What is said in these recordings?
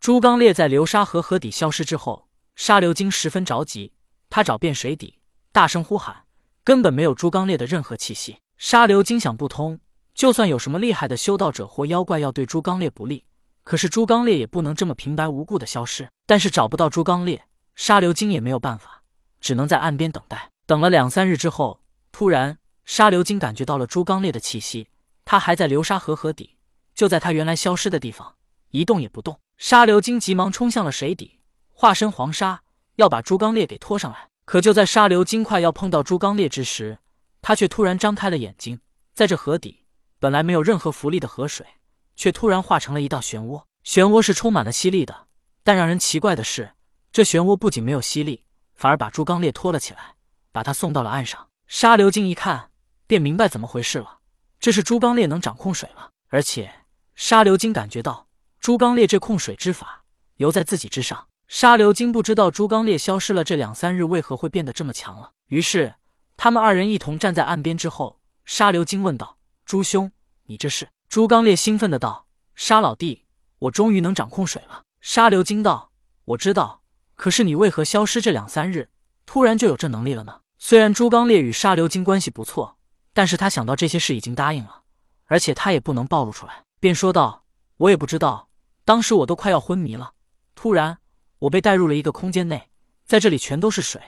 朱刚烈在流沙河河底消失之后，沙流金十分着急，他找遍水底，大声呼喊，根本没有朱刚烈的任何气息。沙流金想不通，就算有什么厉害的修道者或妖怪要对朱刚烈不利，可是朱刚烈也不能这么平白无故的消失。但是找不到朱刚烈，沙流金也没有办法，只能在岸边等待。等了两三日之后，突然沙流金感觉到了朱刚烈的气息，他还在流沙河河底，就在他原来消失的地方，一动也不动。沙流金急忙冲向了水底，化身黄沙，要把朱刚烈给拖上来。可就在沙流金快要碰到朱刚烈之时，他却突然张开了眼睛，在这河底本来没有任何浮力的河水，却突然化成了一道漩涡。漩涡是充满了吸力的，但让人奇怪的是，这漩涡不仅没有吸力，反而把朱刚烈拖了起来。把他送到了岸上，沙流金一看便明白怎么回事了。这是朱刚烈能掌控水了，而且沙流金感觉到朱刚烈这控水之法犹在自己之上。沙流金不知道朱刚烈消失了这两三日为何会变得这么强了，于是他们二人一同站在岸边之后，沙流金问道：“朱兄，你这是？”朱刚烈兴奋的道：“沙老弟，我终于能掌控水了。”沙流金道：“我知道，可是你为何消失这两三日？”突然就有这能力了呢？虽然朱刚烈与沙流金关系不错，但是他想到这些事已经答应了，而且他也不能暴露出来，便说道：“我也不知道，当时我都快要昏迷了，突然我被带入了一个空间内，在这里全都是水，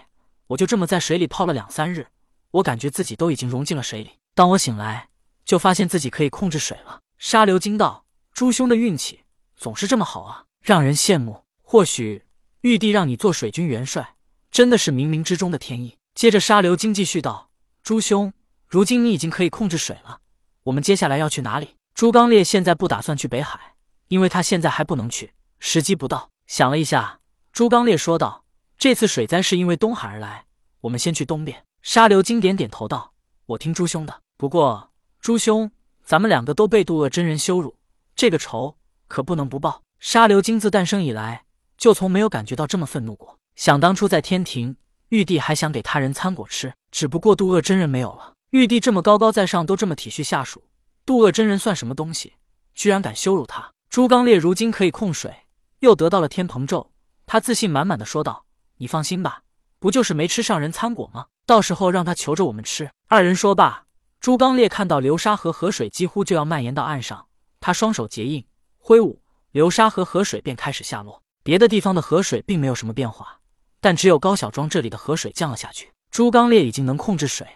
我就这么在水里泡了两三日，我感觉自己都已经融进了水里。当我醒来，就发现自己可以控制水了。”沙流金道：“朱兄的运气总是这么好啊，让人羡慕。或许玉帝让你做水军元帅。”真的是冥冥之中的天意。接着，沙流金继续道：“朱兄，如今你已经可以控制水了，我们接下来要去哪里？”朱刚烈现在不打算去北海，因为他现在还不能去，时机不到。想了一下，朱刚烈说道：“这次水灾是因为东海而来，我们先去东边。”沙流金点点头道：“我听朱兄的。不过，朱兄，咱们两个都被渡恶真人羞辱，这个仇可不能不报。”沙流金自诞生以来，就从没有感觉到这么愤怒过。想当初在天庭，玉帝还想给他人参果吃，只不过渡恶真人没有了。玉帝这么高高在上，都这么体恤下属，渡恶真人算什么东西？居然敢羞辱他！朱刚烈如今可以控水，又得到了天蓬咒，他自信满满的说道：“你放心吧，不就是没吃上人参果吗？到时候让他求着我们吃。”二人说罢，朱刚烈看到流沙河河水几乎就要蔓延到岸上，他双手结印挥舞，流沙河河水便开始下落。别的地方的河水并没有什么变化。但只有高小庄这里的河水降了下去。朱刚烈已经能控制水，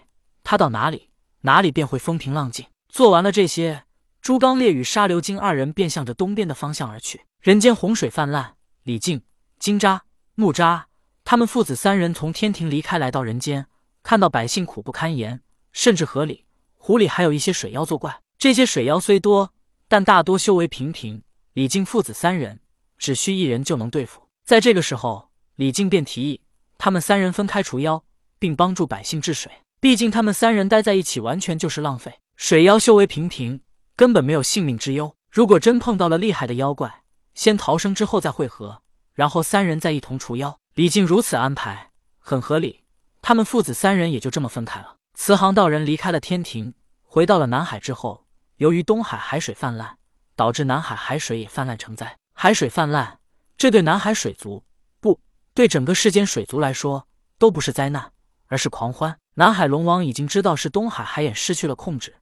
他到哪里，哪里便会风平浪静。做完了这些，朱刚烈与沙流金二人便向着东边的方向而去。人间洪水泛滥，李靖、金吒、木吒他们父子三人从天庭离开，来到人间，看到百姓苦不堪言，甚至河里、湖里还有一些水妖作怪。这些水妖虽多，但大多修为平平。李靖父子三人只需一人就能对付。在这个时候。李靖便提议，他们三人分开除妖，并帮助百姓治水。毕竟他们三人待在一起，完全就是浪费。水妖修为平平，根本没有性命之忧。如果真碰到了厉害的妖怪，先逃生之后再会合，然后三人再一同除妖。李靖如此安排，很合理。他们父子三人也就这么分开了。慈航道人离开了天庭，回到了南海之后，由于东海海水泛滥，导致南海海水也泛滥成灾。海水泛滥，这对南海水族。不对整个世间水族来说，都不是灾难，而是狂欢。南海龙王已经知道是东海海眼失去了控制，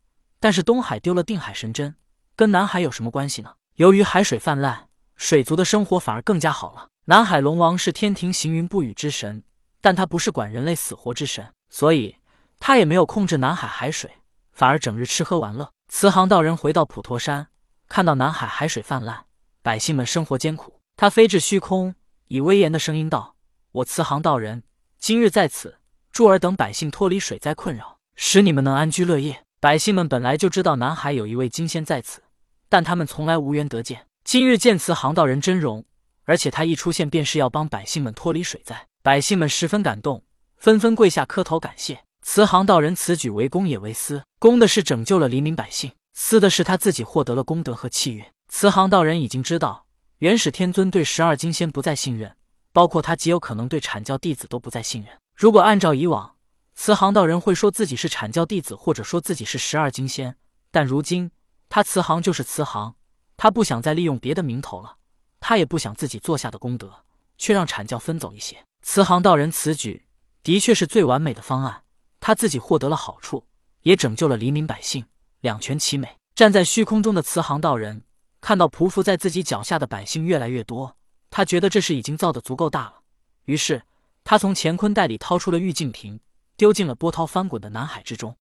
但是东海丢了定海神针，跟南海有什么关系呢？由于海水泛滥，水族的生活反而更加好了。南海龙王是天庭行云布雨之神，但他不是管人类死活之神，所以他也没有控制南海海水，反而整日吃喝玩乐。慈航道人回到普陀山，看到南海海水泛滥，百姓们生活艰苦，他飞至虚空。以威严的声音道：“我慈航道人今日在此，助尔等百姓脱离水灾困扰，使你们能安居乐业。百姓们本来就知道南海有一位金仙在此，但他们从来无缘得见。今日见慈航道人真容，而且他一出现便是要帮百姓们脱离水灾，百姓们十分感动，纷纷跪下磕头感谢慈航道人。此举为公也为私，公的是拯救了黎民百姓，私的是他自己获得了功德和气运。慈航道人已经知道。”元始天尊对十二金仙不再信任，包括他极有可能对阐教弟子都不再信任。如果按照以往，慈航道人会说自己是阐教弟子，或者说自己是十二金仙。但如今他慈航就是慈航，他不想再利用别的名头了。他也不想自己做下的功德，却让阐教分走一些。慈航道人此举的确是最完美的方案，他自己获得了好处，也拯救了黎民百姓，两全其美。站在虚空中的慈航道人看到匍匐在自己脚下的百姓越来越多，他觉得这事已经造得足够大了，于是他从乾坤袋里掏出了玉净瓶，丢进了波涛翻滚的南海之中。